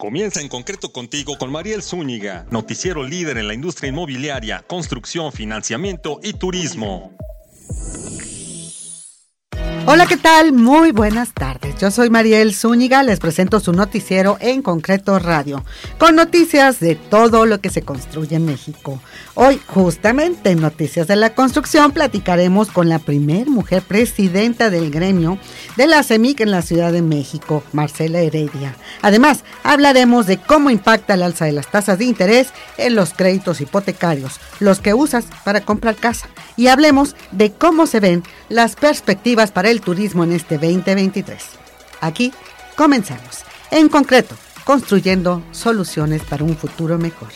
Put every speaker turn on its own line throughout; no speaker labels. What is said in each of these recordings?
Comienza en concreto contigo con Mariel Zúñiga, noticiero líder en la industria inmobiliaria, construcción, financiamiento y turismo.
Hola, ¿qué tal? Muy buenas tardes. Yo soy Mariel Zúñiga, les presento su noticiero en concreto radio, con noticias de todo lo que se construye en México. Hoy, justamente en Noticias de la Construcción, platicaremos con la primer mujer presidenta del gremio de la CEMIC en la Ciudad de México, Marcela Heredia. Además, hablaremos de cómo impacta el alza de las tasas de interés en los créditos hipotecarios, los que usas para comprar casa. Y hablemos de cómo se ven las perspectivas para el turismo en este 2023. Aquí comenzamos. En concreto, construyendo soluciones para un futuro mejor.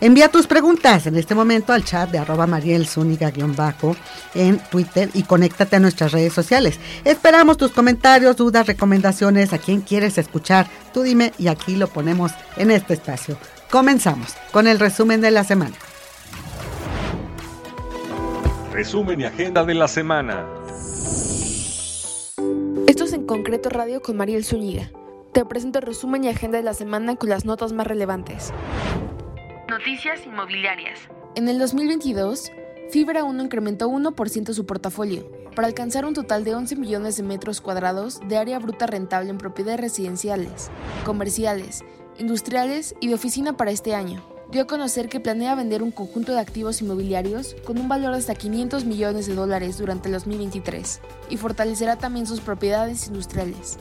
Envía tus preguntas en este momento al chat de arroba bajo en Twitter y conéctate a nuestras redes sociales. Esperamos tus comentarios, dudas, recomendaciones, a quién quieres escuchar. Tú dime y aquí lo ponemos en este espacio. Comenzamos con el resumen de la semana.
Resumen y agenda de la semana.
Esto es en concreto radio con Mariel Zúñiga. Te presento el resumen y agenda de la semana con las notas más relevantes. Noticias inmobiliarias. En el 2022, Fibra 1 incrementó 1% su portafolio, para alcanzar un total de 11 millones de metros cuadrados de área bruta rentable en propiedades residenciales, comerciales, industriales y de oficina para este año. Dio a conocer que planea vender un conjunto de activos inmobiliarios con un valor de hasta 500 millones de dólares durante el 2023 y fortalecerá también sus propiedades industriales.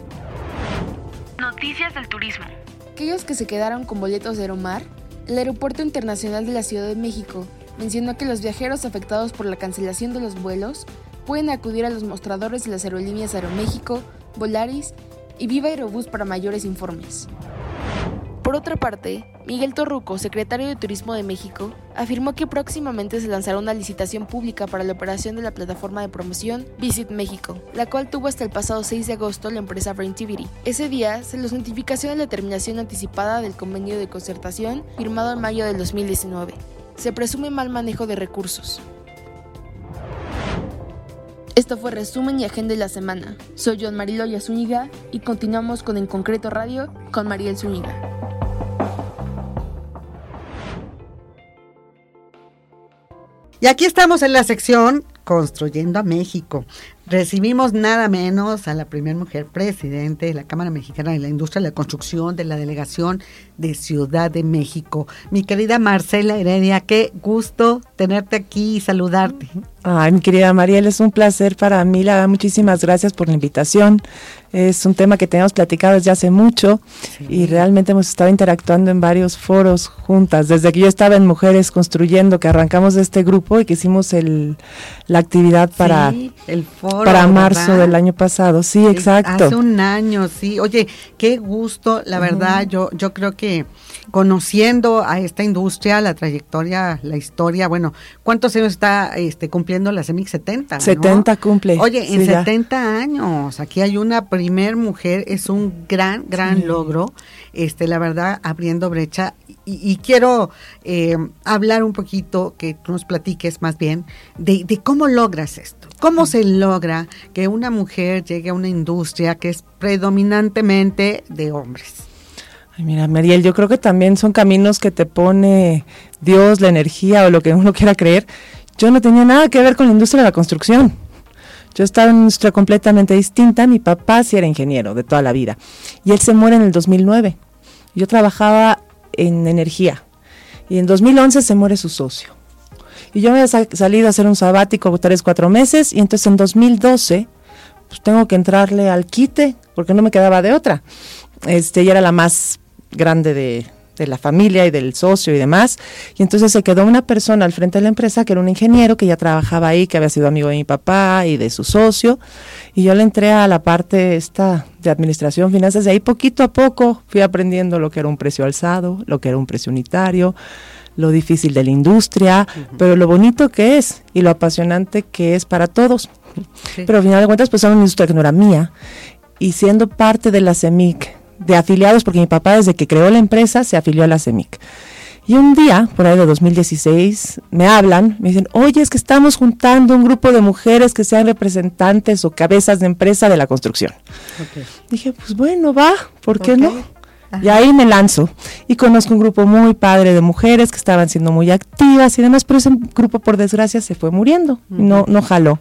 Noticias del turismo. Aquellos que se quedaron con boletos de Aeromar el Aeropuerto Internacional de la Ciudad de México mencionó que los viajeros afectados por la cancelación de los vuelos pueden acudir a los mostradores de las aerolíneas Aeroméxico, Volaris y Viva Aerobús para mayores informes. Por otra parte, Miguel Torruco, secretario de Turismo de México, afirmó que próximamente se lanzará una licitación pública para la operación de la plataforma de promoción Visit México, la cual tuvo hasta el pasado 6 de agosto la empresa Braintivity. Ese día se les notificación de la terminación anticipada del convenio de concertación firmado en mayo del 2019. Se presume mal manejo de recursos. Esto fue resumen y agenda de la semana. Soy John Marilo Zúñiga y continuamos con En Concreto Radio con Mariel Zúñiga.
Y aquí estamos en la sección Construyendo a México. Recibimos nada menos a la primera mujer presidente de la Cámara Mexicana de la Industria de la Construcción de la Delegación de Ciudad de México. Mi querida Marcela Heredia, qué gusto tenerte aquí y saludarte.
Ay, mi querida Mariel, es un placer para mí. La, muchísimas gracias por la invitación. Es un tema que tenemos platicado desde hace mucho y realmente hemos estado interactuando en varios foros juntas. Desde que yo estaba en Mujeres Construyendo, que arrancamos este grupo y que hicimos el, la actividad para,
el foro,
para marzo del año pasado. Sí, exacto.
Hace un año, sí. Oye, qué gusto, la verdad, yo, yo creo que conociendo a esta industria, la trayectoria, la historia, bueno, ¿cuántos años está este, cumpliendo la CEMIC? 70.
70 cumple.
Oye, en 70 años, aquí hay una primer mujer, es un gran, gran logro, este, la verdad, abriendo brecha. Y, quiero eh, hablar un poquito, que tú nos platiques más bien, de, de cómo logras esto. ¿Cómo se logra que una mujer llegue a una industria que es predominantemente de hombres?
Ay, mira, Mariel, yo creo que también son caminos que te pone Dios, la energía o lo que uno quiera creer. Yo no tenía nada que ver con la industria de la construcción. Yo estaba en una industria completamente distinta. Mi papá sí era ingeniero de toda la vida. Y él se muere en el 2009. Yo trabajaba en energía. Y en 2011 se muere su socio. Y yo había salido a hacer un sabático tres, cuatro meses. Y entonces en 2012, pues tengo que entrarle al quite, porque no me quedaba de otra. Este, ella era la más grande de, la familia y del socio y demás. Y entonces se quedó una persona al frente de la empresa que era un ingeniero que ya trabajaba ahí, que había sido amigo de mi papá y de su socio. Y yo le entré a la parte esta de administración, finanzas, y ahí poquito a poco fui aprendiendo lo que era un precio alzado, lo que era un precio unitario, lo difícil de la industria, pero lo bonito que es y lo apasionante que es para todos. Pero al final de cuentas, pues era una industria que no era mía. Y siendo parte de la CEMIC, de afiliados, porque mi papá desde que creó la empresa se afilió a la CEMIC. Y un día, por ahí de 2016, me hablan, me dicen, oye, es que estamos juntando un grupo de mujeres que sean representantes o cabezas de empresa de la construcción. Dije, pues bueno, va, ¿por qué no? Y ahí me lanzo y conozco un grupo muy padre de mujeres que estaban siendo muy activas y demás, pero ese grupo por desgracia se fue muriendo, no no jaló.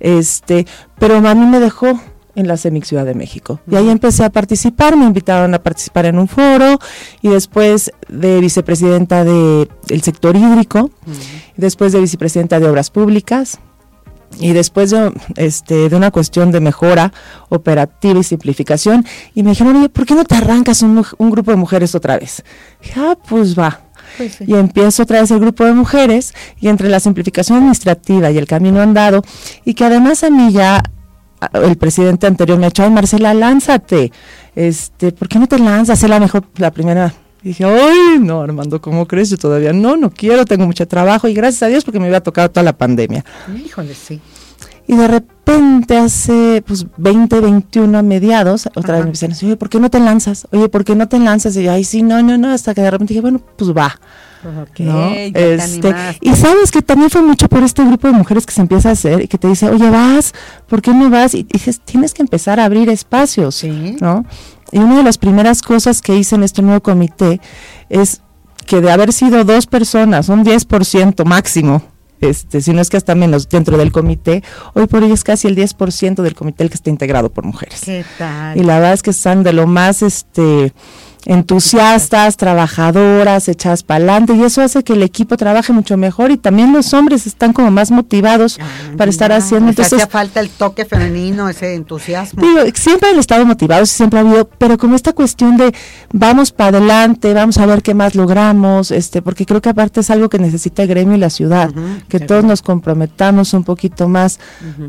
Este, pero a mí me dejó en la CEMIC Ciudad de México. Y ahí empecé a participar, me invitaron a participar en un foro y después de vicepresidenta del sector hídrico, y después de vicepresidenta de obras públicas, y después de, este, de una cuestión de mejora operativa y simplificación, y me dijeron, oye, ¿por qué no te arrancas un, un grupo de mujeres otra vez? dije, ah, pues va. Pues y empiezo otra vez el grupo de mujeres y entre la simplificación administrativa y el camino andado, y que además a mí ya el presidente anterior me ha dicho, ay Marcela, lánzate, este, ¿por qué no te lanzas? Es la mejor, la primera. Y dije, ay, no, Armando, ¿cómo crees? Yo todavía no, no quiero, tengo mucho trabajo y gracias a Dios porque me había tocado toda la pandemia.
Híjole, sí.
Y de repente hace pues 20, 21 a mediados, otra vez me dicen, oye, ¿por qué no te lanzas? Oye, ¿por qué no te lanzas? Y yo, ay, sí, no, no, no, hasta que de repente dije, bueno, pues va. Este, y sabes que también fue mucho por este grupo de mujeres que se empieza a hacer y que te dice, oye, vas, ¿por qué no vas? Y dices, tienes que empezar a abrir espacios, ¿no? Y una de las primeras cosas que hice en este nuevo comité es que de haber sido dos personas, un 10% máximo, este, si no es que hasta menos dentro del comité, hoy por hoy es casi el 10% del comité el que está integrado por mujeres.
¿Qué tal?
Y la verdad es que están de lo más este entusiastas, trabajadoras, echadas para adelante y eso hace que el equipo trabaje mucho mejor y también los hombres están como más motivados ah, para estar haciendo.
Entonces hacía falta el toque femenino, ese entusiasmo.
Digo, siempre han estado motivados, siempre ha habido, pero como esta cuestión de vamos para adelante, vamos a ver qué más logramos, este, porque creo que aparte es algo que necesita el gremio y la ciudad, que todos nos comprometamos un poquito más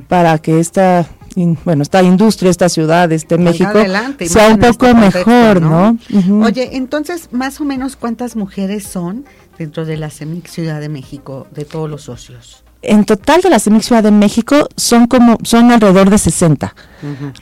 para que esta bueno, esta industria, esta ciudad, este México, sea un poco este mejor, ¿no?
Oye, entonces, más o menos, ¿cuántas mujeres son dentro de la CEMIC Ciudad de México, de todos los socios?
En total de la CEMIC Ciudad de México son como son alrededor de 60.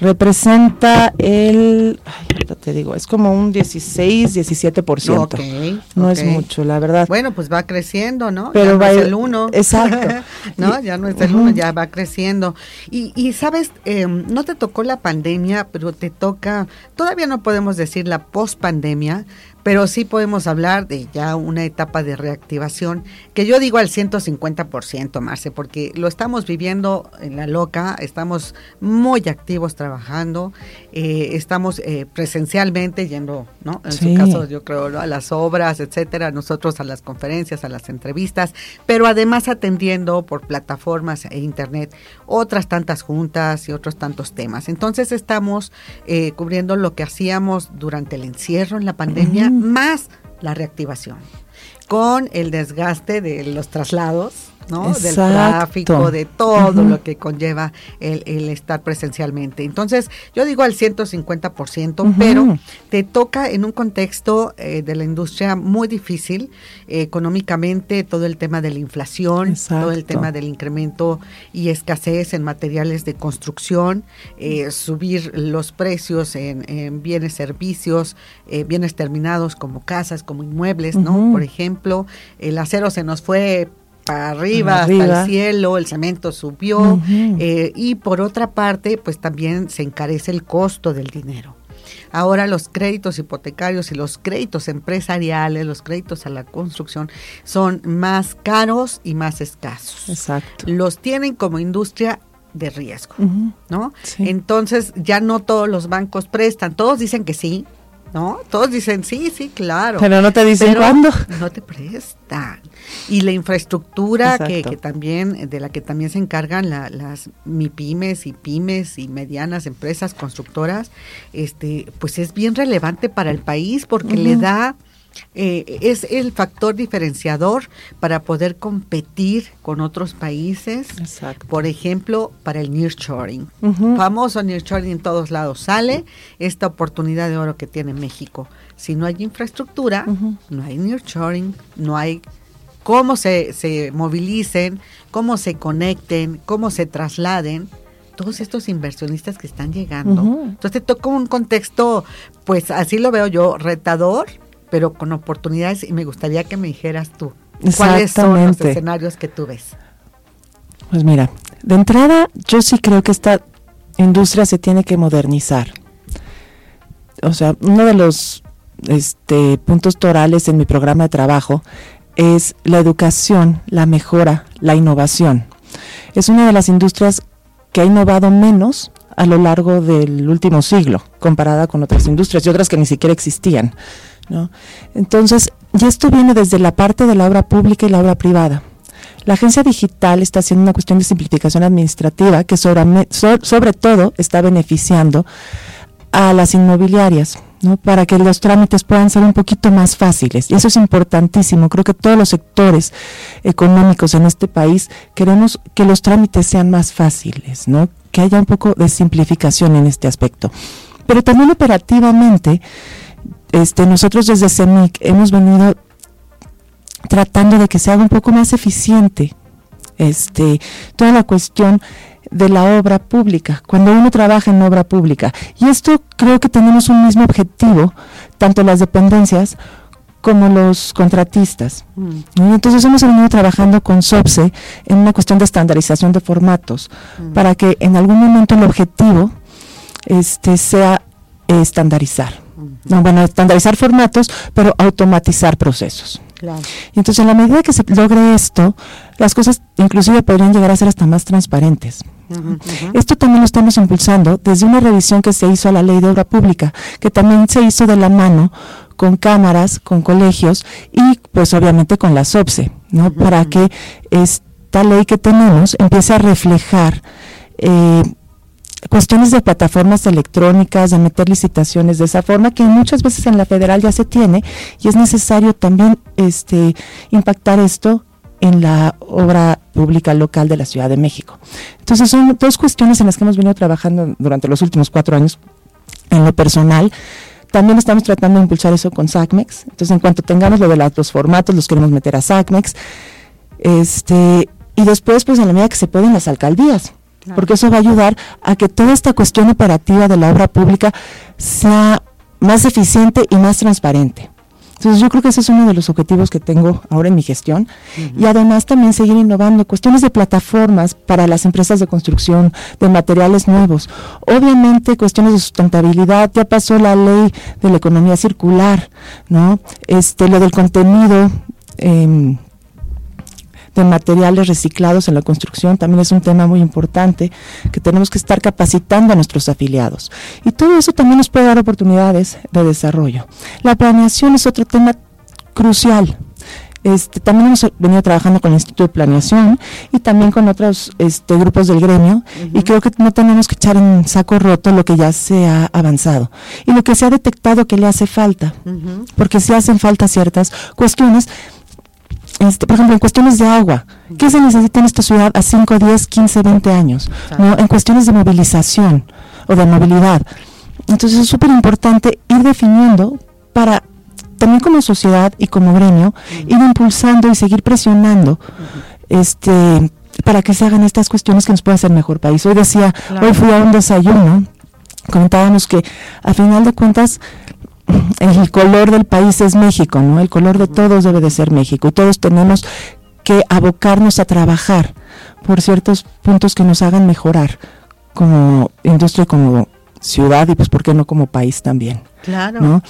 Representa el, ay, te digo, es como un 16, 17%. no es mucho, la verdad.
Bueno, pues va creciendo, ¿no? Pero va el 1.
Exacto.
no, ya no es el 1, ya va creciendo. Y, y sabes, em, no te tocó la pandemia, pero te toca, todavía no podemos decir la post-pandemia, pero sí podemos hablar de ya una etapa de reactivación, que yo digo al 150%, Marce, porque lo estamos viviendo en la loca, estamos muy activos trabajando, eh, estamos eh, presencialmente yendo, ¿no? En su caso, yo creo, a las obras, etcétera, nosotros a las conferencias, a las entrevistas, pero además atendiendo por plataformas e internet otras tantas juntas y otros tantos temas. Entonces estamos eh, cubriendo lo que hacíamos durante el encierro en la pandemia más la reactivación, con el desgaste de los traslados ¿no? Del tráfico, de todo lo que conlleva el, estar presencialmente. Entonces, yo digo al 150%, pero te toca en un contexto eh, de la industria muy difícil, económicamente, todo el tema de la inflación, todo el tema del incremento y escasez en materiales de construcción, eh, subir los precios en, bienes, servicios, eh, bienes terminados como casas, como inmuebles, ¿no? Por ejemplo, el acero se nos fue para arriba, hasta el cielo, el cemento subió eh, y por otra parte, pues también se encarece el costo del dinero. Ahora los créditos hipotecarios y los créditos empresariales, los créditos a la construcción son más caros y más escasos.
Exacto.
Los tienen como industria de riesgo, ¿no? Entonces ya no todos los bancos prestan, todos dicen que sí, ¿no? Todos dicen, sí, sí, claro.
Pero no te dicen cuándo.
No te prestan. Y la infraestructura que, que, también, de la que también se encargan las MIPIMES y pymes y medianas empresas constructoras, este, pues es bien relevante para el país porque le da eh, es el factor diferenciador para poder competir con otros países. Por ejemplo, para el nearshoring. Famoso nearshoring en todos lados sale esta oportunidad de oro que tiene México. Si no hay infraestructura, no hay nearshoring, no hay cómo se, se movilicen, cómo se conecten, cómo se trasladen todos estos inversionistas que están llegando. Entonces te toca un contexto, pues así lo veo yo, retador, pero con oportunidades y me gustaría que me dijeras tú cuáles son los escenarios que tú ves.
Pues mira, de entrada yo sí creo que esta industria se tiene que modernizar. O sea, uno de los este, puntos torales en mi programa de trabajo es la educación, la mejora, la innovación. Es una de las industrias que ha innovado menos a lo largo del último siglo, comparada con otras industrias y otras que ni siquiera existían. Entonces, y esto viene desde la parte de la obra pública y la obra privada. La agencia digital está haciendo una cuestión de simplificación administrativa que sobre, sobre todo está beneficiando a las inmobiliarias, para que los trámites puedan ser un poquito más fáciles. Y eso es importantísimo. Creo que todos los sectores económicos en este país queremos que los trámites sean más fáciles, ¿no? que haya un poco de simplificación en este aspecto. Pero también operativamente, este, nosotros desde CEMIC hemos venido tratando de que se haga un poco más eficiente este, toda la cuestión de la obra pública, cuando uno trabaja en obra pública. Y esto creo que tenemos un mismo objetivo, tanto las dependencias como los contratistas. Mm. Entonces hemos venido trabajando con SOPSE en una cuestión de estandarización de formatos, mm. para que en algún momento el objetivo este, sea estandarizar. No, bueno, estandarizar formatos, pero automatizar procesos. Y entonces, en la medida que se logre esto, las cosas inclusive podrían llegar a ser hasta más transparentes. Esto también lo estamos impulsando desde una revisión que se hizo a la ley de obra pública, que también se hizo de la mano con cámaras, con colegios y pues obviamente con la SOPSE, ¿no? Para que esta ley que tenemos empiece a reflejar eh, cuestiones de plataformas electrónicas, de meter licitaciones de esa forma, que muchas veces en la federal ya se tiene y es necesario también este, impactar esto en la obra pública local de la Ciudad de México. Entonces son dos cuestiones en las que hemos venido trabajando durante los últimos cuatro años en lo personal. También estamos tratando de impulsar eso con SACMEX. Entonces, en cuanto tengamos lo de los formatos, los queremos meter a SACMEX. Este, y después, pues, en la medida que se pueden las alcaldías porque eso va a ayudar a que toda esta cuestión operativa de la obra pública sea más eficiente y más transparente. Entonces yo creo que ese es uno de los objetivos que tengo ahora en mi gestión y además también seguir innovando cuestiones de plataformas para las empresas de construcción, de materiales nuevos. Obviamente cuestiones de sustentabilidad, ya pasó la ley de la economía circular, ¿no? Este, lo del contenido eh, de materiales reciclados en la construcción también es un tema muy importante que tenemos que estar capacitando a nuestros afiliados. Y todo eso también nos puede dar oportunidades de desarrollo. La planeación es otro tema crucial. Este, también hemos venido trabajando con el Instituto de Planeación y también con otros este, grupos del gremio y creo que no tenemos que echar en saco roto lo que ya se ha avanzado y lo que se ha detectado que le hace falta, porque se hacen falta ciertas cuestiones este, por ejemplo, en cuestiones de agua, ¿qué se necesita en esta ciudad a 5, 10, 15, 20 años? ¿no? En cuestiones de movilización o de movilidad. Entonces es súper importante ir definiendo para también como sociedad y como gremio, ir impulsando y seguir presionando este para que se hagan estas cuestiones que nos pueda hacer mejor país. Hoy decía, hoy fui a un desayuno, comentábamos que a final de cuentas el color del país es México, ¿no? El color de todos debe de ser México y todos tenemos que abocarnos a trabajar por ciertos puntos que nos hagan mejorar como industria, como ciudad y pues por qué no como país también.
Claro.
¿no?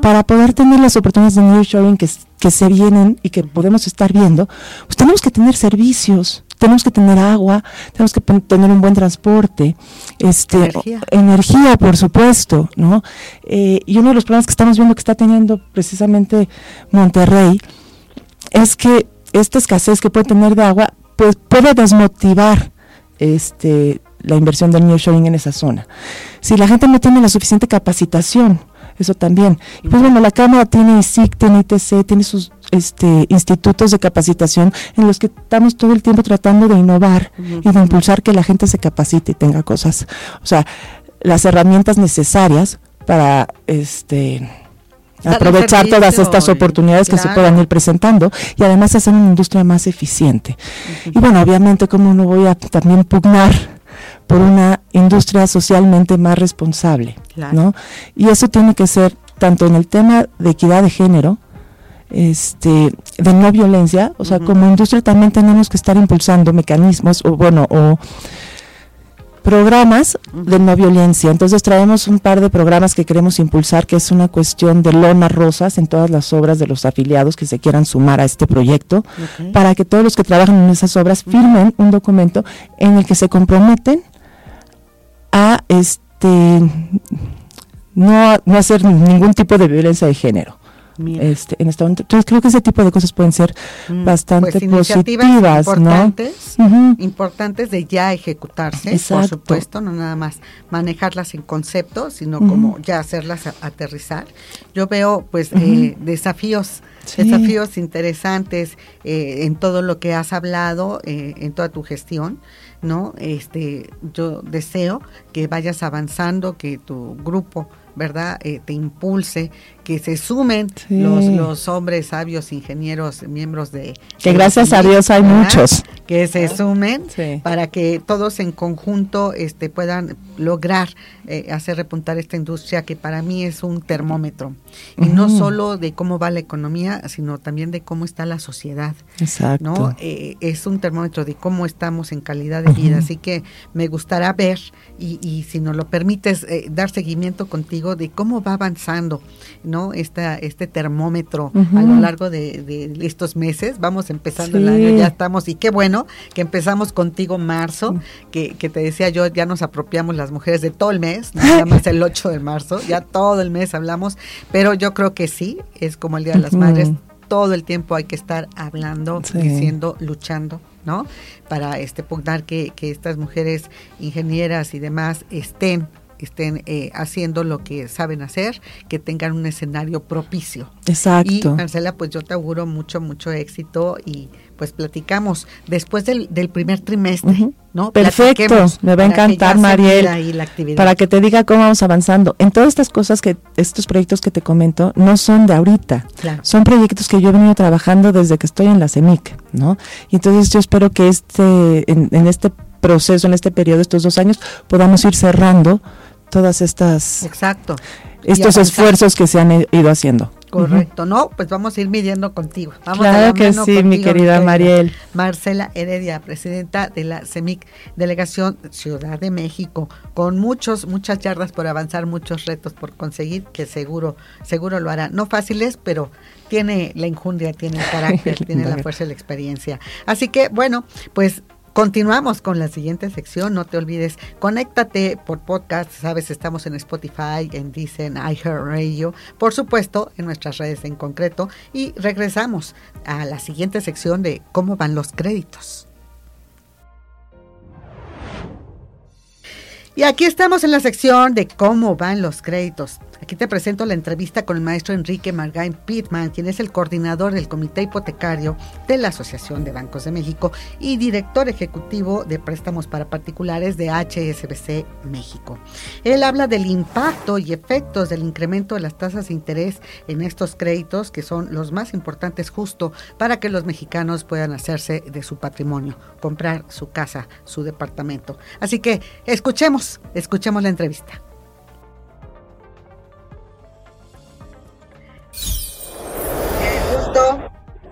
Para poder tener las oportunidades de nearshoring que, que se vienen y que podemos estar viendo, pues tenemos que tener servicios, tenemos que tener agua, tenemos que tener un buen transporte, este, energía, por supuesto, ¿no? Eh, y uno de los problemas que estamos viendo que está teniendo precisamente Monterrey es que esta escasez que puede tener de agua, pues puede desmotivar este la inversión del nearshoring en esa zona. Si la gente no tiene la suficiente capacitación eso también. Y pues bueno, la Cámara tiene ISIC, tiene ITC, tiene sus este, institutos de capacitación en los que estamos todo el tiempo tratando de innovar y de impulsar que la gente se capacite y tenga cosas, o sea, las herramientas necesarias para este aprovechar todas estas oportunidades que se puedan ir presentando y además hacer una industria más eficiente. Y bueno, obviamente como no voy a también pugnar por una industria socialmente más responsable, ¿no? Y eso tiene que ser tanto en el tema de equidad de género, este, de no violencia, o sea, como industria también tenemos que estar impulsando mecanismos, o bueno, o programas de no violencia. Entonces traemos un par de programas que queremos impulsar, que es una cuestión de lonas rosas en todas las obras de los afiliados que se quieran sumar a este proyecto, para que todos los que trabajan en esas obras firmen un documento en el que se comprometen a este no, no hacer ningún tipo de violencia de género. Este, en este Entonces creo que ese tipo de cosas pueden ser mm, bastante pues, positivas,
importantes, importantes de ya ejecutarse, por supuesto, no nada más manejarlas en concepto, sino como ya hacerlas aterrizar. Yo veo pues eh, desafíos, desafíos interesantes eh, en todo lo que has hablado, eh, en toda tu gestión. ¿No? Este, yo deseo que vayas avanzando, que tu grupo ¿verdad? Eh, te impulse, que se sumen los, los hombres sabios, ingenieros, miembros de...
Que gracias a Dios hay muchos.
Que se sumen para que todos en conjunto este, puedan lograr eh, hacer repuntar esta industria que para mí es un termómetro. Y no solo de cómo va la economía, sino también de cómo está la sociedad. Exacto. ¿no? Eh, es un termómetro de cómo estamos en calidad de vida. Así que me gustará ver, y, y si nos lo permites, dar seguimiento contigo de cómo va avanzando no Esta, este termómetro a lo largo de, estos meses. Vamos empezando el año, ya estamos, y qué bueno que empezamos contigo marzo, que, que, te decía yo, ya nos apropiamos las mujeres de todo el mes, nada más el 8 de marzo, ya todo el mes hablamos, pero yo creo que sí, es como el Día de las Madres, todo el tiempo hay que estar hablando, diciendo, luchando, ¿no? Para este pugnar que, que estas mujeres ingenieras y demás estén estén eh, haciendo lo que saben hacer, que tengan un escenario propicio.
Exacto.
Y Marcela, pues yo te auguro mucho, mucho éxito y pues platicamos después del, del primer trimestre, ¿no?
Perfecto, me va a encantar, Mariel, para que te diga cómo vamos avanzando. En todas estas cosas que, estos proyectos que te comento, no son de ahorita, son proyectos que yo he venido trabajando desde que estoy en la CEMIC, ¿no? Y entonces yo espero que este, en, en este proceso, en este periodo, estos dos años, podamos ir cerrando todas estas
exacto.
estos esfuerzos que se han ido haciendo.
Correcto no pues vamos a ir midiendo contigo. Vamos
claro que sí mi querida Mariel.
Marcela Heredia presidenta de la CEMIC delegación Ciudad de México con muchos muchas yardas por avanzar muchos retos por conseguir que seguro seguro lo hará. No fáciles pero tiene la injundia tiene el carácter tiene la fuerza y la experiencia. Así que bueno pues Continuamos con la siguiente sección. No te olvides, conéctate por podcast. Sabes, estamos en Spotify, en Dicen, iHeartRadio, por supuesto, en nuestras redes en concreto. Y regresamos a la siguiente sección de cómo van los créditos. Y aquí estamos en la sección de cómo van los créditos. Aquí te presento la entrevista con el maestro Enrique Margain Pittman, quien es el coordinador del Comité Hipotecario de la Asociación de Bancos de México y director ejecutivo de préstamos para particulares de HSBC México. Él habla del impacto y efectos del incremento de las tasas de interés en estos créditos, que son los más importantes justo para que los mexicanos puedan hacerse de su patrimonio, comprar su casa, su departamento. Así que escuchemos, escuchemos la entrevista.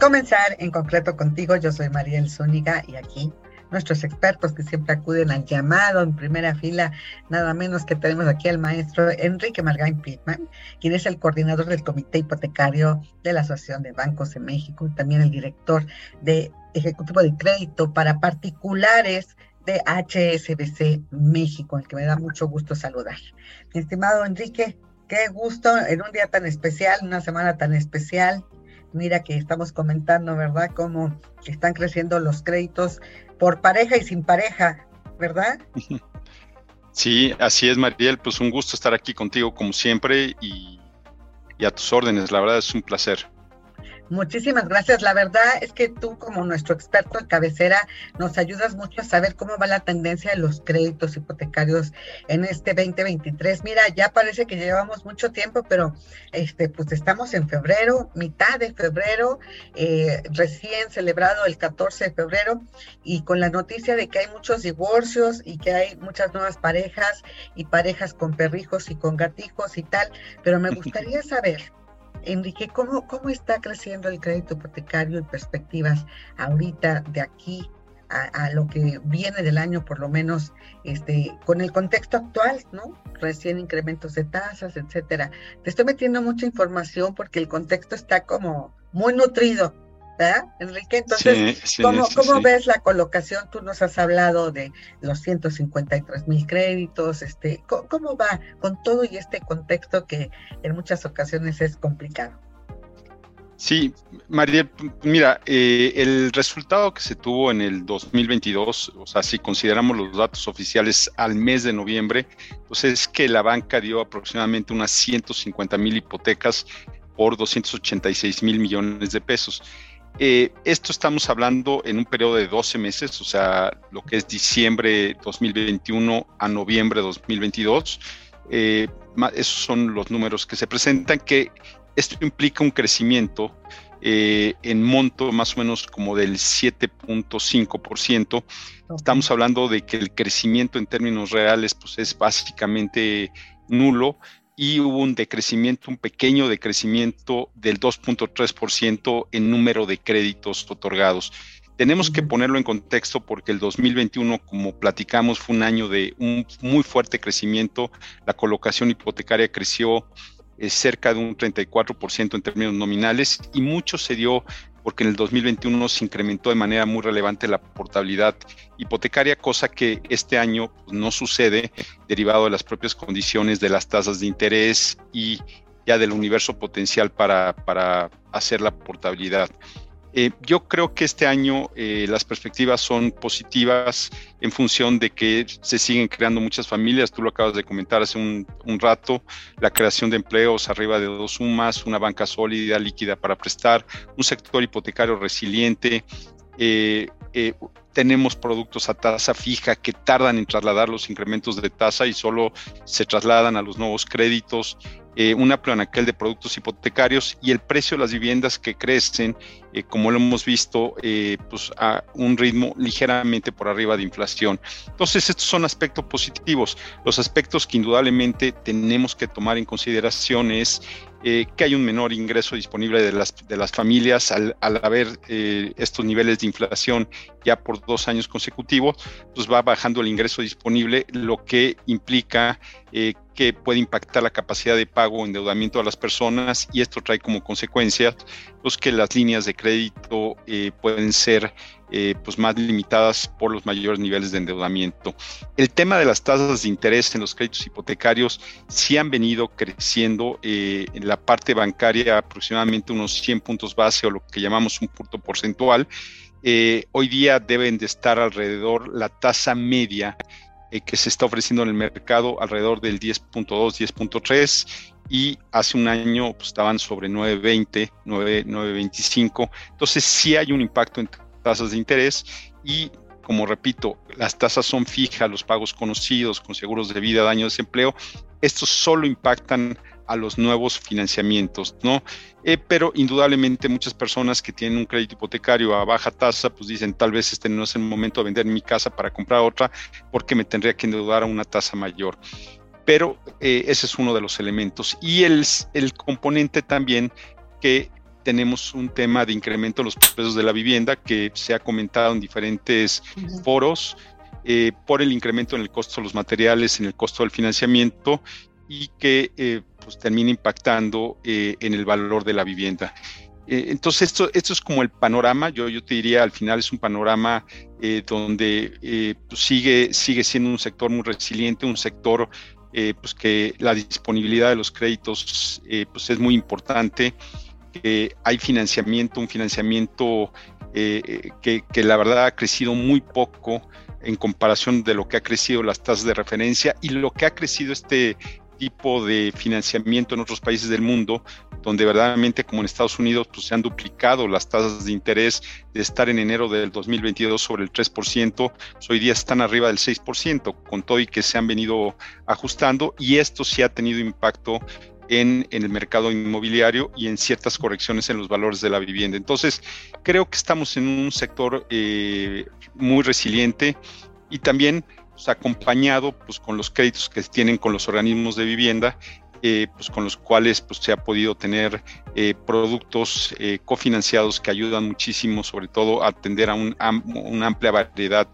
Comenzar en concreto contigo. Yo soy Mariel Zúñiga y aquí nuestros expertos que siempre acuden al llamado en primera fila, nada menos que tenemos aquí al maestro Enrique Margain Pittman, quien es el coordinador del Comité Hipotecario de la Asociación de Bancos de México y también el director de Ejecutivo de Crédito para Particulares de HSBC México, al que me da mucho gusto saludar. Mi estimado Enrique, qué gusto en un día tan especial, una semana tan especial, Mira que estamos comentando, ¿verdad? Cómo están creciendo los créditos por pareja y sin pareja, ¿verdad?
Sí, así es, Mariel. Pues un gusto estar aquí contigo como siempre y, y a tus órdenes. La verdad es un placer.
Muchísimas gracias. La verdad es que tú como nuestro experto en cabecera nos ayudas mucho a saber cómo va la tendencia de los créditos hipotecarios en este 2023. Mira, ya parece que llevamos mucho tiempo, pero este pues estamos en febrero, mitad de febrero, eh, recién celebrado el 14 de febrero y con la noticia de que hay muchos divorcios y que hay muchas nuevas parejas y parejas con perrijos y con gatijos y tal, pero me gustaría saber Enrique, ¿cómo, ¿cómo está creciendo el crédito hipotecario y perspectivas ahorita de aquí a, lo que viene del año, por lo menos este, con el contexto actual, ¿no? Recién incrementos de tasas, etcétera. Te estoy metiendo mucha información porque el contexto está como muy nutrido, ¿verdad, Enrique? Entonces, ¿cómo, ves la colocación? Tú nos has hablado de los 153 mil créditos, este, ¿cómo va con todo y este contexto que en muchas ocasiones es complicado?
Sí, María, mira, eh, el resultado que se tuvo en el 2022, o sea, si consideramos los datos oficiales al mes de noviembre, pues es que la banca dio aproximadamente unas 150 mil hipotecas por 286 mil millones de pesos. Eh, esto estamos hablando en un periodo de 12 meses, o sea, lo que es diciembre 2021 a noviembre 2022. Eh, esos son los números que se presentan, que esto implica un crecimiento eh, en monto más o menos como del 7.5%. Estamos hablando de que el crecimiento en términos reales pues, es básicamente nulo y hubo un decrecimiento, un pequeño decrecimiento del 2.3% en número de créditos otorgados. Tenemos que ponerlo en contexto porque el 2021, como platicamos, fue un año de un muy fuerte crecimiento. La colocación hipotecaria creció es cerca de un 34% en términos nominales y mucho se dio porque en el 2021 se incrementó de manera muy relevante la portabilidad hipotecaria, cosa que este año pues, no sucede derivado de las propias condiciones de las tasas de interés y ya del universo potencial para, para hacer la portabilidad. Eh, yo creo que este año eh, las perspectivas son positivas en función de que se siguen creando muchas familias. Tú lo acabas de comentar hace un, rato, la creación de empleos arriba de dos sumas, una banca sólida, líquida para prestar, un sector hipotecario resiliente. Eh, tenemos productos a tasa fija que tardan en trasladar los incrementos de tasa y solo se trasladan a los nuevos créditos eh, un amplio anaquel de productos hipotecarios y el precio de las viviendas que crecen, eh, como lo hemos visto, eh, pues a un ritmo ligeramente por arriba de inflación. Entonces, estos son aspectos positivos. Los aspectos que indudablemente tenemos que tomar en consideración es eh, que hay un menor ingreso disponible de las, de las familias al, al haber estos niveles de inflación ya por dos años consecutivos, pues va bajando el ingreso disponible, lo que implica eh, que puede impactar la capacidad de pago o endeudamiento de las personas y esto trae como consecuencia pues, que las líneas de crédito pueden ser eh, pues más limitadas por los mayores niveles de endeudamiento. El tema de las tasas de interés en los créditos hipotecarios sí han venido creciendo eh, en la parte bancaria aproximadamente unos 100 puntos base o lo que llamamos un punto porcentual. Eh, hoy día deben de estar alrededor la tasa media que se está ofreciendo en el mercado alrededor del 10.2, 10.3 y hace un año pues, estaban sobre 9.20, 9.25. Entonces sí hay un impacto en tasas de interés y como repito, las tasas son fijas, los pagos conocidos con seguros de vida, daño de desempleo, estos solo impactan a los nuevos financiamientos, ¿no? Eh, pero indudablemente muchas personas que tienen un crédito hipotecario a baja tasa, pues dicen, tal vez este no es el momento de vender mi casa para comprar otra, porque me tendría que endeudar a una tasa mayor. Pero eh, ese es uno de los elementos. Y el, el componente también que tenemos un tema de incremento en los precios de la vivienda que se ha comentado en diferentes foros eh, por el incremento en el costo de los materiales, en el costo del financiamiento y que eh, pues termina impactando eh, en el valor de la vivienda. entonces, esto, esto es como el panorama, yo, yo te diría, al final es un panorama donde pues sigue, sigue siendo un sector muy resiliente, un sector pues que la disponibilidad de los créditos pues es muy importante hay financiamiento, un financiamiento eh, que, que, la verdad ha crecido muy poco en comparación de lo que ha crecido las tasas de referencia y lo que ha crecido este tipo de financiamiento en otros países del mundo, donde verdaderamente como en Estados Unidos pues se han duplicado las tasas de interés de estar en enero del 2022 sobre el 3%, pues hoy día están arriba del 6%, con todo y que se han venido ajustando y esto sí ha tenido impacto en, el mercado inmobiliario y en ciertas correcciones en los valores de la vivienda. Entonces, creo que estamos en un sector eh, muy resiliente y también pues, acompañado pues, con los créditos que tienen con los organismos de vivienda, eh, pues con los cuales pues, se ha podido tener eh, productos eh, cofinanciados que ayudan muchísimo, sobre todo a atender a una amplia variedad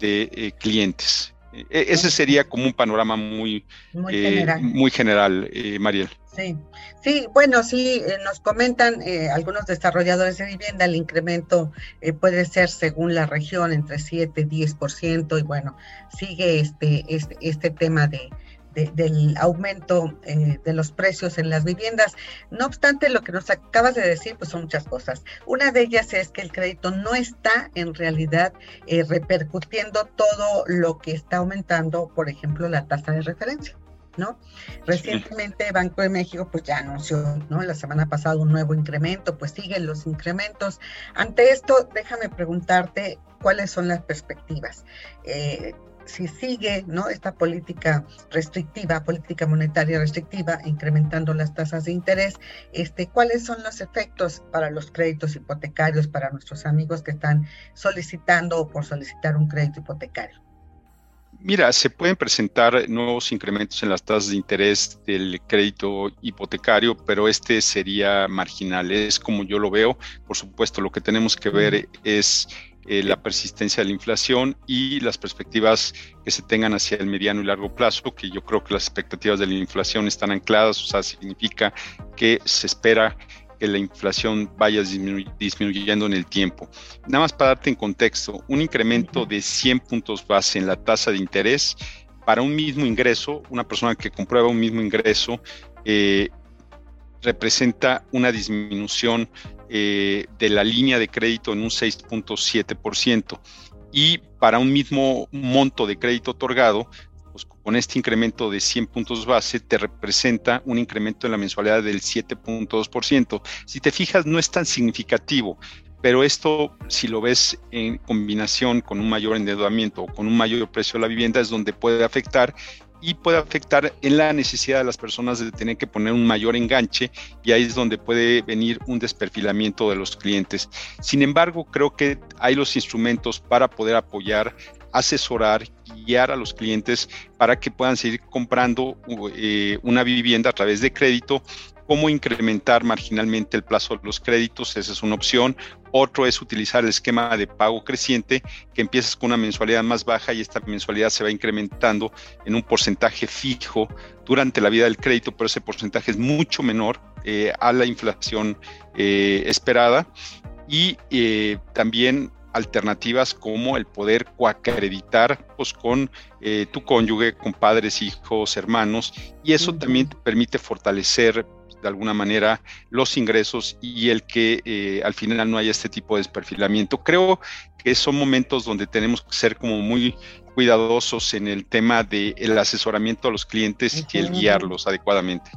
de clientes. E, ese sería como un panorama muy, muy general, muy general Mariel.
Sí, sí, bueno, sí, nos comentan algunos desarrolladores de vivienda, el incremento puede ser según la región entre 7 y 10%, y bueno, sigue este, este, este tema de, del aumento eh, de los precios en las viviendas. No obstante, lo que nos acabas de decir, pues son muchas cosas. Una de ellas es que el crédito no está en realidad eh, repercutiendo todo lo que está aumentando, por ejemplo, la tasa de referencia. ¿No? Recientemente Banco de México pues ya anunció, ¿no? La semana pasada un nuevo incremento, pues siguen los incrementos. Ante esto, déjame preguntarte cuáles son las perspectivas. Eh, si sigue ¿no? esta política restrictiva, política monetaria restrictiva, incrementando las tasas de interés, este, ¿cuáles son los efectos para los créditos hipotecarios, para nuestros amigos que están solicitando o por solicitar un crédito hipotecario?
Mira, se pueden presentar nuevos incrementos en las tasas de interés del crédito hipotecario, pero este sería marginal, es como yo lo veo. Por supuesto, lo que tenemos que ver es eh, la persistencia de la inflación y las perspectivas que se tengan hacia el mediano y largo plazo, que yo creo que las expectativas de la inflación están ancladas, o sea, significa que se espera que la inflación vaya disminuyendo en el tiempo. Nada más para darte en contexto, un incremento de 100 puntos base en la tasa de interés para un mismo ingreso, una persona que comprueba un mismo ingreso, eh, representa una disminución eh, de la línea de crédito en un 6.7%. Y para un mismo monto de crédito otorgado, con este incremento de 100 puntos base, te representa un incremento en la mensualidad del 7.2%. Si te fijas, no es tan significativo, pero esto, si lo ves en combinación con un mayor endeudamiento o con un mayor precio de la vivienda, es donde puede afectar y puede afectar en la necesidad de las personas de tener que poner un mayor enganche y ahí es donde puede venir un desperfilamiento de los clientes. Sin embargo, creo que hay los instrumentos para poder apoyar asesorar, guiar a los clientes para que puedan seguir comprando eh, una vivienda a través de crédito cómo incrementar marginalmente el plazo de los créditos, esa es una opción. Otro es utilizar el esquema de pago creciente, que empiezas con una mensualidad más baja y esta mensualidad se va incrementando en un porcentaje fijo durante la vida del crédito, pero ese porcentaje es mucho menor eh, a la inflación eh, esperada. Y también alternativas como el poder coacreditar pues, con tu cónyuge, con padres, hijos, hermanos, y eso también te permite fortalecer de alguna manera los ingresos y el que eh, al final no haya este tipo de desperfilamiento. Creo que son momentos donde tenemos que ser como muy cuidadosos en el tema del asesoramiento a los clientes y el guiarlos adecuadamente.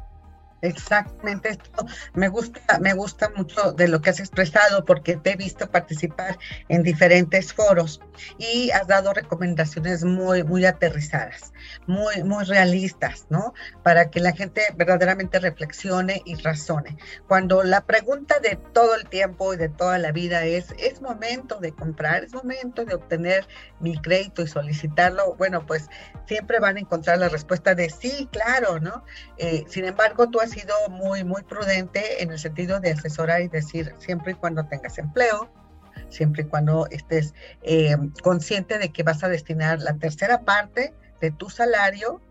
Exactamente, esto me gusta, me gusta mucho de lo que has expresado porque te he visto participar en diferentes foros y has dado recomendaciones muy, muy aterrizadas, muy, muy realistas, ¿no? Para que la gente verdaderamente reflexione y razone. Cuando la pregunta de todo el tiempo y de toda la vida es, ¿es momento de comprar? ¿Es momento de obtener mi crédito y solicitarlo? Bueno, pues siempre van a encontrar la respuesta de sí, claro, ¿no? Eh, sin embargo, tú has sido muy, muy prudente en el sentido de asesorar y decir siempre y cuando tengas empleo, siempre y cuando estés eh, consciente de que vas a destinar la tercera parte de tu salario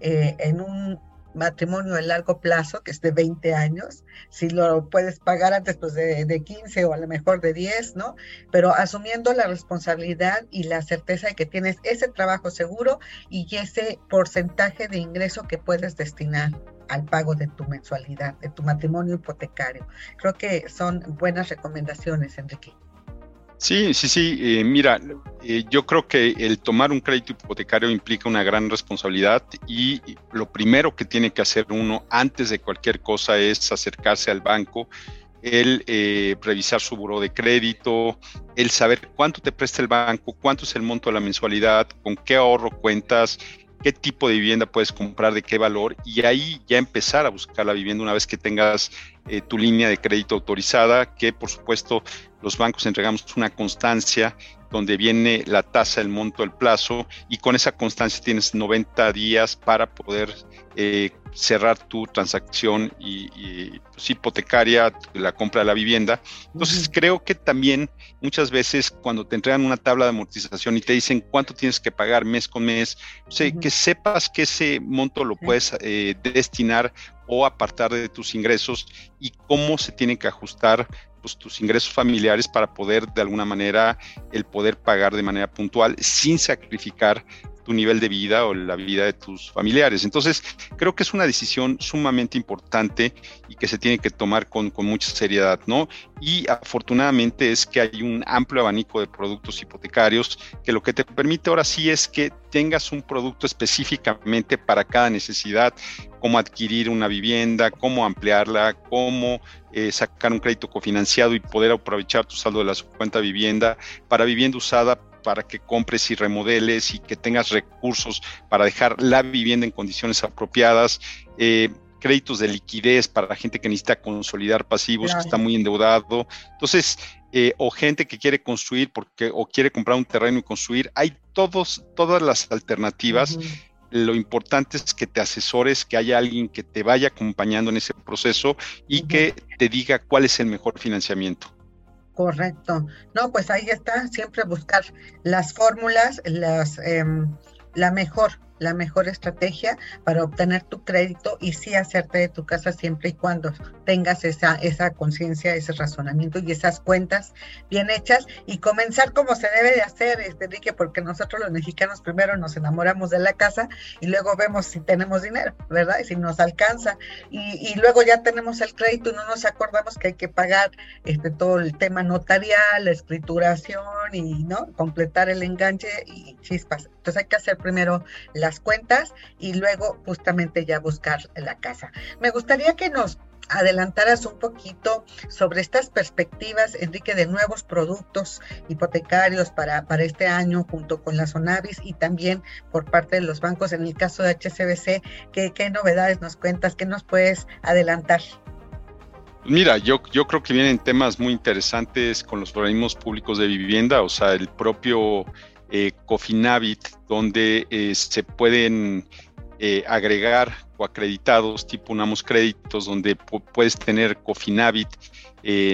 eh, en un matrimonio de largo plazo, que es de 20 años, si lo puedes pagar antes pues de, de, 15 o a lo mejor de 10, ¿no? Pero asumiendo la responsabilidad y la certeza de que tienes ese trabajo seguro y ese porcentaje de ingreso que puedes destinar al pago de tu mensualidad, de tu matrimonio hipotecario. Creo que son buenas recomendaciones, Enrique.
Sí, sí, sí. Eh, mira, eh, yo creo que el tomar un crédito hipotecario implica una gran responsabilidad y lo primero que tiene que hacer uno antes de cualquier cosa es acercarse al banco, el eh, revisar su buro de crédito, el saber cuánto te presta el banco, cuánto es el monto de la mensualidad, con qué ahorro cuentas, qué tipo de vivienda puedes comprar, de qué valor, y ahí ya empezar a buscar la vivienda una vez que tengas eh, tu línea de crédito autorizada, que por supuesto los bancos entregamos una constancia donde viene la tasa, el monto, el plazo, y con esa constancia tienes 90 días para poder eh, cerrar tu transacción y, pues, hipotecaria, la compra de la vivienda. Entonces creo que también muchas veces cuando te entregan una tabla de amortización y te dicen cuánto tienes que pagar mes con mes, que sepas que ese monto lo puedes eh, destinar o apartar de tus ingresos y cómo se tienen que ajustar pues, tus ingresos familiares para poder de alguna manera el poder pagar de manera puntual sin sacrificar tu nivel de vida o la vida de tus familiares. Entonces, creo que es una decisión sumamente importante y que se tiene que tomar con, mucha seriedad, ¿no? Y afortunadamente es que hay un amplio abanico de productos hipotecarios que lo que te permite ahora sí es que tengas un producto específicamente para cada necesidad, cómo adquirir una vivienda, cómo ampliarla, cómo eh, sacar un crédito cofinanciado y poder aprovechar tu saldo de la cuenta vivienda para vivienda usada para que compres y remodeles y que tengas recursos para dejar la vivienda en condiciones apropiadas. Eh, créditos de liquidez para la gente que necesita consolidar pasivos, que está muy endeudado. Entonces, eh, o gente que quiere construir porque o quiere comprar un terreno y construir, hay todos, todas las alternativas. Lo importante es que te asesores, que haya alguien que te vaya acompañando en ese proceso y que te diga cuál es el mejor financiamiento.
Correcto. No, pues ahí está, siempre buscar las fórmulas, las, em, la mejor, la mejor estrategia para obtener tu crédito y sí hacerte de tu casa siempre y cuando tengas esa, esa conciencia, ese razonamiento y esas cuentas bien hechas y comenzar como se debe de hacer, este, Enrique, porque nosotros los mexicanos primero nos enamoramos de la casa y luego vemos si tenemos dinero, ¿verdad? Y si nos alcanza y, luego ya tenemos el crédito y no nos acordamos que hay que pagar este, todo el tema notarial, la escrituración y, ¿no? Completar el enganche y chispas. Entonces hay que hacer primero las cuentas y luego justamente ya buscar la casa. Me gustaría que nos adelantaras un poquito sobre estas perspectivas, Enrique, de nuevos productos hipotecarios para, para este año junto con la Sonavis y también por parte de los bancos. En el caso de HCBC, ¿qué, qué novedades nos cuentas? ¿Qué nos puedes adelantar?
Mira, yo, yo creo que vienen temas muy interesantes con los organismos públicos de vivienda, o sea, el propio eh, Cofinavit, donde eh, se pueden eh, agregar coacreditados tipo Unamos Créditos, donde puedes tener Cofinavit,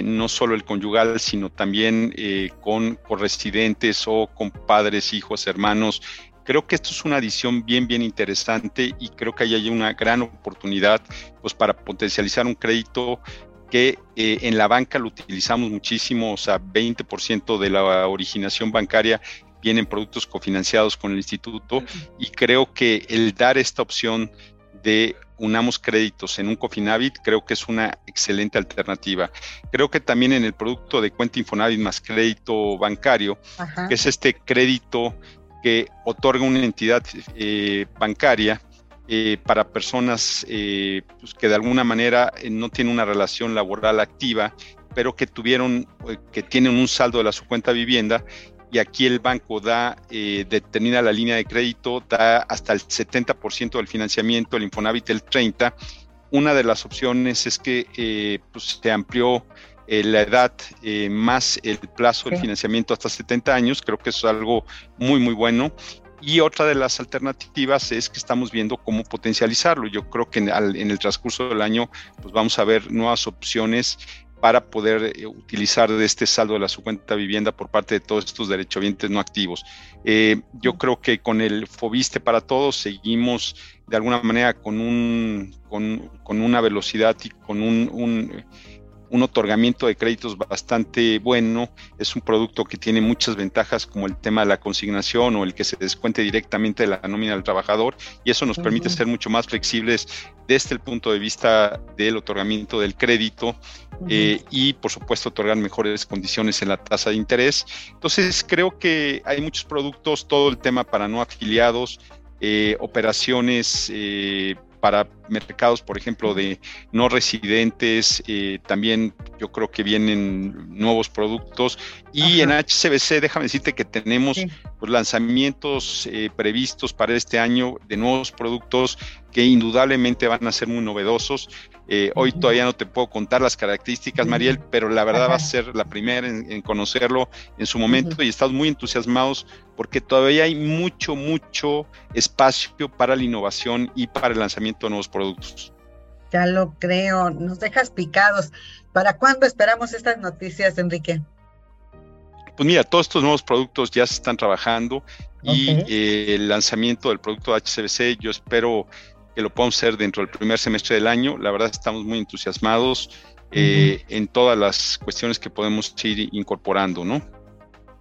no solo el conyugal, sino también con residentes o con padres, hijos, hermanos. Creo que esto es una adición bien, bien interesante y creo que ahí hay una gran oportunidad pues, para potencializar un crédito que en la banca lo utilizamos muchísimo, o sea, 20% de la originación bancaria vienen productos cofinanciados con el instituto y creo que el dar esta opción de unamos créditos en un Cofinavit, creo que es una excelente alternativa. Creo que también en el producto de cuenta Infonavit más crédito bancario, que es este crédito que otorga una entidad eh, bancaria eh, para personas eh, pues, que de alguna manera no tienen una relación laboral activa, pero que tuvieron, que tienen un saldo de la su cuenta vivienda y aquí el banco da, eh, determina la línea de crédito, da hasta el 70% del financiamiento, el Infonavit el 30%. Una de las opciones es que eh, pues, se amplió eh, la edad más el plazo del financiamiento hasta 70 años, creo que eso es algo muy, muy bueno. Y otra de las alternativas es que estamos viendo cómo potencializarlo. Yo creo que en, en el transcurso del año pues vamos a ver nuevas opciones para poder eh, utilizar de este saldo de la su cuenta vivienda por parte de todos estos derechohabientes no activos. Eh, yo creo que con el Fobiste para todos seguimos de alguna manera con, un, con, una velocidad y con un un otorgamiento de créditos bastante bueno. Es un producto que tiene muchas ventajas como el tema de la consignación o el que se descuente directamente de la nómina del trabajador y eso nos permite ser mucho más flexibles desde el punto de vista del otorgamiento del crédito eh, y por supuesto otorgar mejores condiciones en la tasa de interés. Entonces creo que hay muchos productos, todo el tema para no afiliados, eh, operaciones eh, para mercados, por ejemplo, de no residentes, eh, también yo creo que vienen nuevos productos. Y en HCBC, déjame decirte que tenemos pues, lanzamientos eh, previstos para este año de nuevos productos que indudablemente van a ser muy novedosos. Eh, hoy todavía no te puedo contar las características, Mariel, pero la verdad va a ser la primera en, conocerlo en su momento y estamos muy entusiasmados porque todavía hay mucho, mucho espacio para la innovación y para el lanzamiento de nuevos productos productos.
Ya lo creo, nos dejas picados. ¿Para cuándo esperamos estas noticias, Enrique?
Pues mira, todos estos nuevos productos ya se están trabajando y eh, el lanzamiento del producto HCBC yo espero que lo podamos hacer dentro del primer semestre del año. La verdad estamos muy entusiasmados eh, en todas las cuestiones que podemos ir incorporando, ¿no?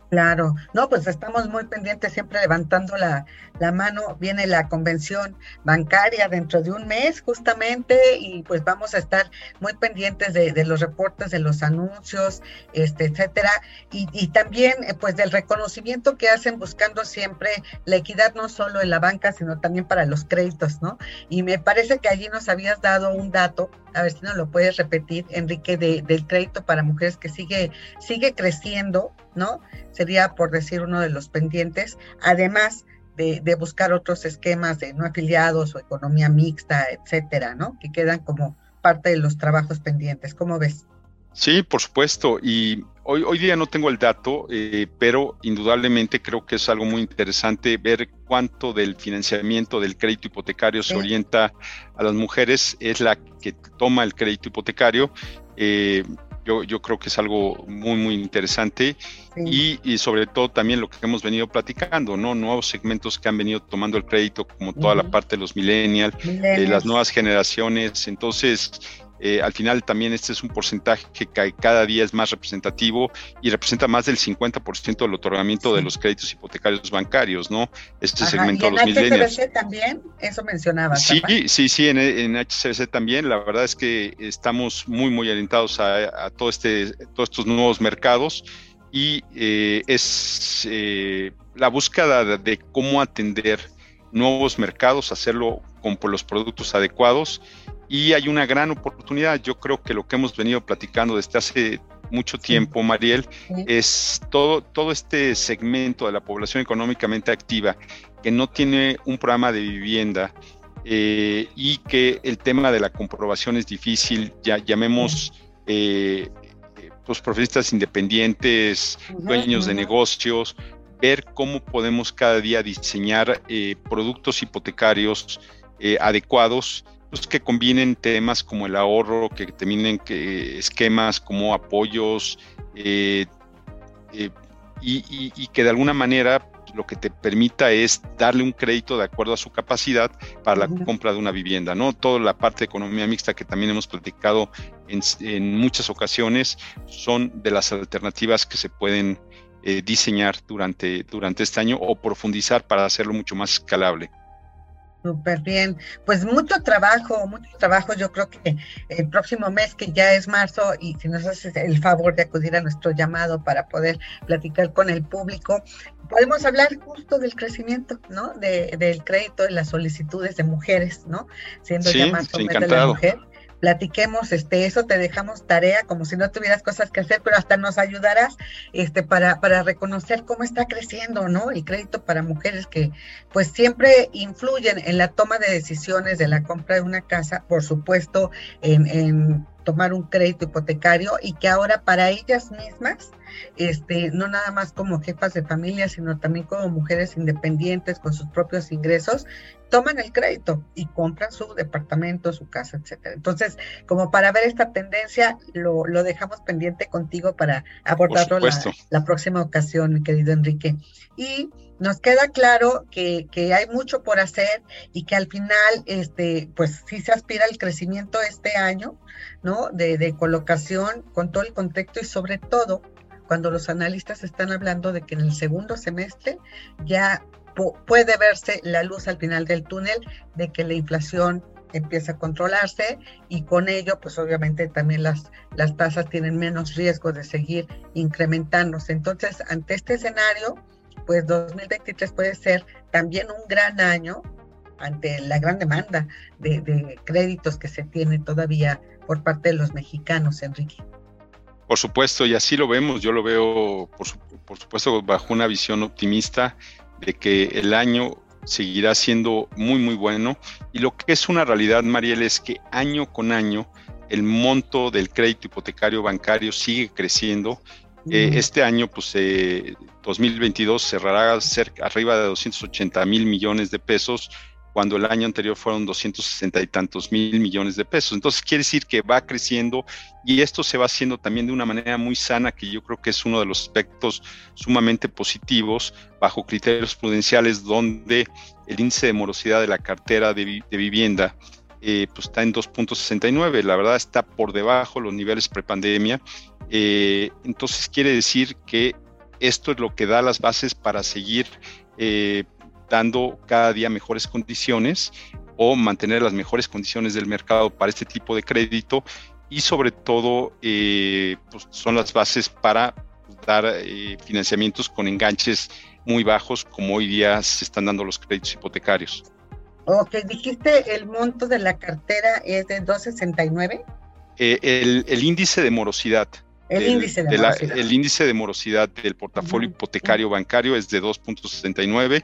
Claro, no, pues estamos muy pendientes, siempre levantando la, la, mano. Viene la convención bancaria dentro de un mes, justamente, y pues vamos a estar muy pendientes de, de los reportes, de los anuncios, este, etcétera, y, y también, eh, pues, del reconocimiento que hacen buscando siempre la equidad no solo en la banca, sino también para los créditos, ¿no? Y me parece que allí nos habías dado un dato a ver si nos lo puedes repetir, Enrique, de, del crédito para mujeres que sigue, sigue creciendo, ¿no? Sería, por decir, uno de los pendientes, además de, de, buscar otros esquemas de no afiliados o economía mixta, etcétera, ¿no? Que quedan como parte de los trabajos pendientes. ¿Cómo ves?
Sí, por supuesto. Y hoy, hoy día no tengo el dato, eh, pero indudablemente creo que es algo muy interesante ver cuánto del financiamiento del crédito hipotecario se orienta a las mujeres. Es la que toma el crédito hipotecario. Eh, yo, yo, creo que es algo muy, muy interesante sí. y, y, sobre todo también lo que hemos venido platicando, ¿no? Nuevos segmentos que han venido tomando el crédito, como toda uh -huh. la parte de los millennials, eh, las nuevas generaciones. Entonces, eh, al final también este es un porcentaje que cada día es más representativo y representa más del 50% del otorgamiento sí. de los créditos hipotecarios bancarios, ¿no?
Este Ajá, segmento de los millennials. ¿Y en HCBC también? Eso mencionaba.
Sí, sí, sí, en, en, HCBC también. La verdad es que estamos muy, muy orientados a, a todo este, todos estos nuevos mercados y eh, es eh, la búsqueda de cómo atender nuevos mercados, hacerlo con los productos adecuados y hay una gran oportunidad. Yo creo que lo que hemos venido platicando desde hace mucho tiempo, Mariel, es todo, todo este segmento de la población económicamente activa que no tiene un programa de vivienda eh, y que el tema de la comprobación es difícil, ya llamemos eh, los profesionistas independientes, dueños de negocios, ver cómo podemos cada día diseñar eh, productos hipotecarios eh, adecuados pues, que combinen temas como el ahorro, que terminen que, esquemas como apoyos eh, eh, y, y, y, que de alguna manera lo que te permita es darle un crédito de acuerdo a su capacidad para la compra de una vivienda, ¿no? Toda la parte de economía mixta que también hemos platicado en, en muchas ocasiones son de las alternativas que se pueden eh, diseñar durante, durante este año o profundizar para hacerlo mucho más escalable.
Súper bien. Pues mucho trabajo, mucho trabajo. Yo creo que el próximo mes, que ya es marzo, y si nos haces el favor de acudir a nuestro llamado para poder platicar con el público, podemos hablar justo del crecimiento, ¿no? De, del crédito y las solicitudes de mujeres, ¿no? Siendo
sí,
ya más
sí, de la mujer
platiquemos este eso, te dejamos tarea como si no tuvieras cosas que hacer, pero hasta nos ayudarás este para, para reconocer cómo está creciendo, ¿no? El crédito para mujeres que pues siempre influyen en la toma de decisiones de la compra de una casa, por supuesto, en, en tomar un crédito hipotecario y que ahora para ellas mismas este, no nada más como jefas de familia, sino también como mujeres independientes con sus propios ingresos, toman el crédito y compran su departamento, su casa, etcétera. Entonces, como para ver esta tendencia, lo, lo dejamos pendiente contigo para abordarlo la, la, próxima ocasión, mi querido Enrique. Y nos queda claro que, que, hay mucho por hacer y que al final, este, pues sí se aspira al crecimiento este año, ¿no? De, de colocación con todo el contexto y sobre todo cuando los analistas están hablando de que en el segundo semestre ya puede verse la luz al final del túnel de que la inflación empieza a controlarse y con ello, pues obviamente también las, las tasas tienen menos riesgo de seguir incrementándose. Entonces, ante este escenario, pues 2023 puede ser también un gran año ante la gran demanda de, créditos que se tiene todavía por parte de los mexicanos, Enrique.
Por supuesto, y así lo vemos, yo lo veo, por, por, supuesto, bajo una visión optimista de que el año seguirá siendo muy, muy bueno. Y lo que es una realidad, Mariel, es que año con año el monto del crédito hipotecario bancario sigue creciendo. Eh, este año, pues, eh, 2022 cerrará cerca, arriba de 280 mil millones de pesos, cuando el año anterior fueron 260 y tantos mil millones de pesos. Entonces quiere decir que va creciendo y esto se va haciendo también de una manera muy sana, que yo creo que es uno de los aspectos sumamente positivos bajo criterios prudenciales donde el índice de morosidad de la cartera de, vivienda eh, pues está en 2.69, la verdad está por debajo de los niveles prepandemia. Eh, entonces quiere decir que esto es lo que da las bases para seguir eh, dando cada día mejores condiciones o mantener las mejores condiciones del mercado para este tipo de crédito y sobre todo eh, pues son las bases para dar eh, financiamientos con enganches muy bajos como hoy día se están dando los créditos hipotecarios.
Ok, dijiste el monto de la cartera es de 269.
Eh, el, índice de morosidad.
El, índice de,
morosidad. el índice de morosidad del portafolio hipotecario bancario es de 2.69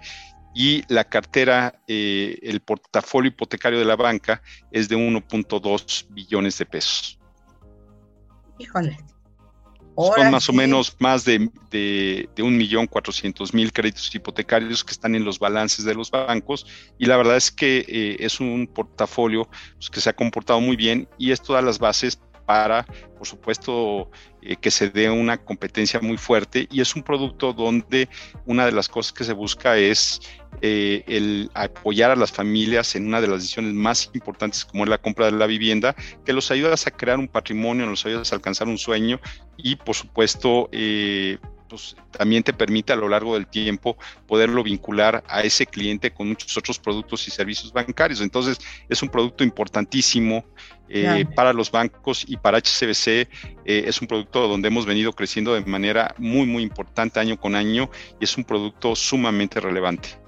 y la cartera, eh, el portafolio hipotecario de la banca es de 1.2 billones de pesos.
Híjole.
Son más o menos más de, de, de 1.400.000 créditos hipotecarios que están en los balances de los bancos y la verdad es que eh, es un portafolio pues, que se ha comportado muy bien y esto da las bases para, por supuesto, eh, que se dé una competencia muy fuerte. Y es un producto donde una de las cosas que se busca es eh, el apoyar a las familias en una de las decisiones más importantes como es la compra de la vivienda, que los ayudas a crear un patrimonio, los ayudas a alcanzar un sueño y por supuesto eh, pues, también te permite a lo largo del tiempo poderlo vincular a ese cliente con muchos otros productos y servicios bancarios. Entonces es un producto importantísimo eh, para los bancos y para HCBC eh, es un producto donde hemos venido creciendo de manera muy, muy importante año con año y es un producto sumamente relevante.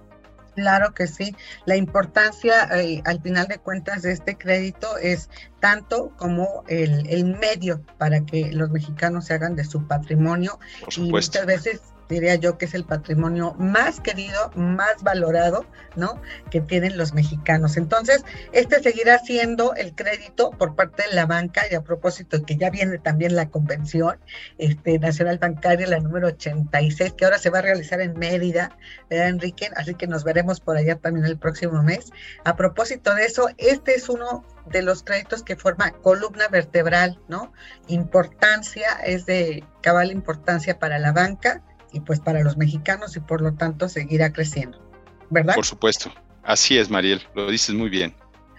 Claro que sí. La importancia, eh, al final de cuentas, de este crédito es tanto como el, medio para que los mexicanos se hagan de su patrimonio. y muchas veces diría yo que es el patrimonio más querido, más valorado, ¿no? Que tienen los mexicanos. Entonces, este seguirá siendo el crédito por parte de la banca y a propósito que ya viene también la convención este, nacional bancaria, la número 86, que ahora se va a realizar en Mérida, ¿verdad, Enrique? Así que nos veremos por allá también el próximo mes. A propósito de eso, este es uno de los créditos que forma columna vertebral, ¿no? Importancia, es de cabal importancia para la banca y pues para los mexicanos y por lo tanto seguirá creciendo, ¿verdad?
Por supuesto, así es Mariel, lo dices muy bien.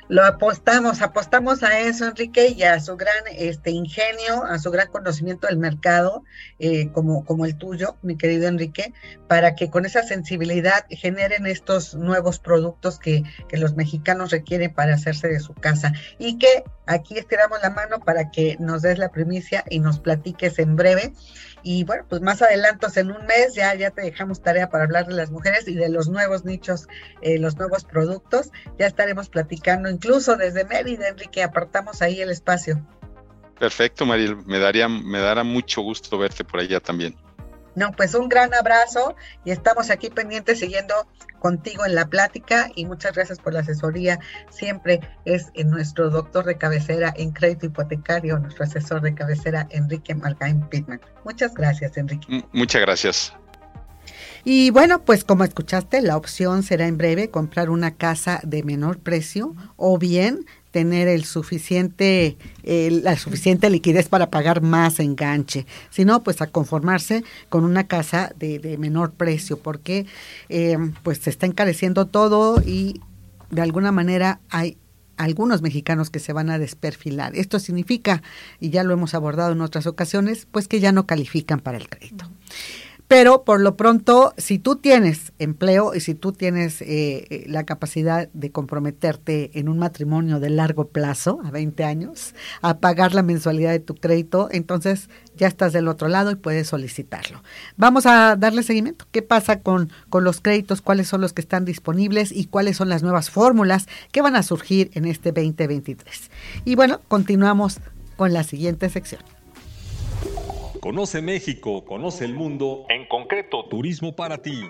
Lo apostamos, apostamos a eso, Enrique, y a su gran este, ingenio, a su gran conocimiento del mercado, eh, como, como el tuyo, mi querido Enrique, para que con esa sensibilidad generen estos nuevos productos que, que los mexicanos requieren para hacerse de su casa. Y que aquí estiramos la mano para que nos des la primicia y nos platiques en breve y bueno, pues más adelantos en un mes ya, ya te dejamos tarea para hablar de las mujeres y de los nuevos nichos, eh, los nuevos productos. Ya estaremos platicando incluso desde Mérida, Enrique, apartamos ahí el espacio.
Perfecto, Mariel. Me daría, me dará mucho gusto verte por allá también.
No, pues un gran abrazo y estamos aquí pendientes siguiendo contigo en la plática y muchas gracias por la asesoría. Siempre es nuestro doctor de cabecera en crédito hipotecario, nuestro asesor de cabecera, Enrique Margain Pitman. Muchas gracias, Enrique.
muchas gracias.
Y bueno, pues como escuchaste, la opción será en breve comprar una casa de menor precio o bien tener el suficiente, la suficiente liquidez para pagar más enganche, sino pues a conformarse con una casa de, menor precio, porque eh, pues se está encareciendo todo y de alguna manera hay algunos mexicanos que se van a desperfilar. Esto significa, y ya lo hemos abordado en otras ocasiones, pues que ya no califican para el crédito. Pero por lo pronto, si tú tienes empleo y si tú tienes eh, eh, la capacidad de comprometerte en un matrimonio de largo plazo, a 20 años, a pagar la mensualidad de tu crédito, entonces ya estás del otro lado y puedes solicitarlo. Vamos a darle seguimiento. ¿Qué pasa con, con los créditos? ¿Cuáles son los que están disponibles? ¿Y cuáles son las nuevas fórmulas que van a surgir en este 2023? Y bueno, continuamos con la siguiente sección.
Conoce México, conoce el mundo, en concreto Turismo para ti.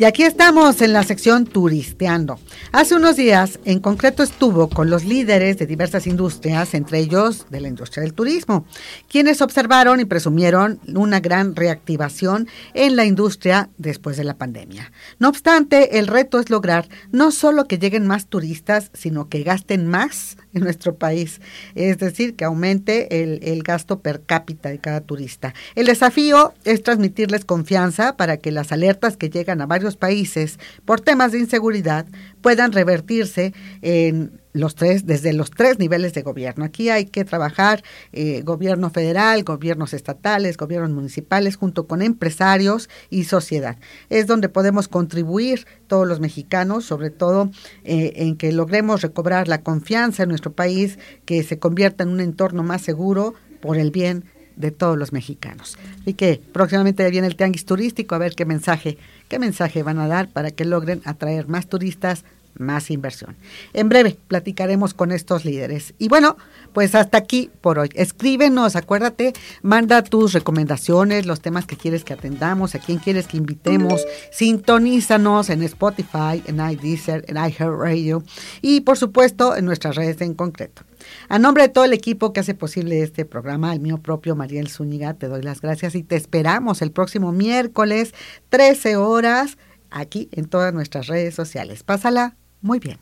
Y aquí estamos en la sección Turisteando. Hace unos días, en concreto, estuvo con los líderes de diversas industrias, entre ellos de la industria del turismo, quienes observaron y presumieron una gran reactivación en la industria después de la pandemia. No obstante, el reto es lograr no solo que lleguen más turistas, sino que gasten más en nuestro país, es decir, que aumente el, el gasto per cápita de cada turista. El desafío es transmitirles confianza para que las alertas que llegan a varios países por temas de inseguridad puedan revertirse en los tres, desde los tres niveles de gobierno. Aquí hay que trabajar eh, gobierno federal, gobiernos estatales, gobiernos municipales, junto con empresarios y sociedad. Es donde podemos contribuir todos los mexicanos, sobre todo eh, en que logremos recobrar la confianza en nuestro país, que se convierta en un entorno más seguro por el bien de todos los mexicanos. Así que próximamente viene el tianguis turístico, a ver qué mensaje, qué mensaje van a dar para que logren atraer más turistas, más inversión. En breve platicaremos con estos líderes. Y bueno, pues hasta aquí por hoy. Escríbenos, acuérdate, manda tus recomendaciones, los temas que quieres que atendamos, a quién quieres que invitemos. Sintonízanos en Spotify, en iDeezer, en iHeartRadio y por supuesto en nuestras redes en concreto. A nombre de todo el equipo que hace posible este programa, el mío propio Mariel Zúñiga, te doy las gracias y te esperamos el próximo miércoles, 13 horas, aquí en todas nuestras redes sociales. Pásala muy bien.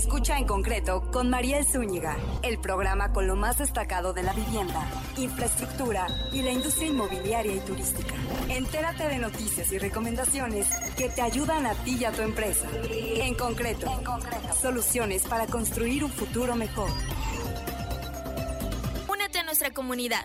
Escucha en concreto con Mariel Zúñiga, el programa con lo más destacado de la vivienda, infraestructura y la industria inmobiliaria y turística. Entérate de noticias y recomendaciones que te ayudan a ti y a tu empresa. En concreto, en concreto. soluciones para construir un futuro mejor.
Únete a nuestra comunidad.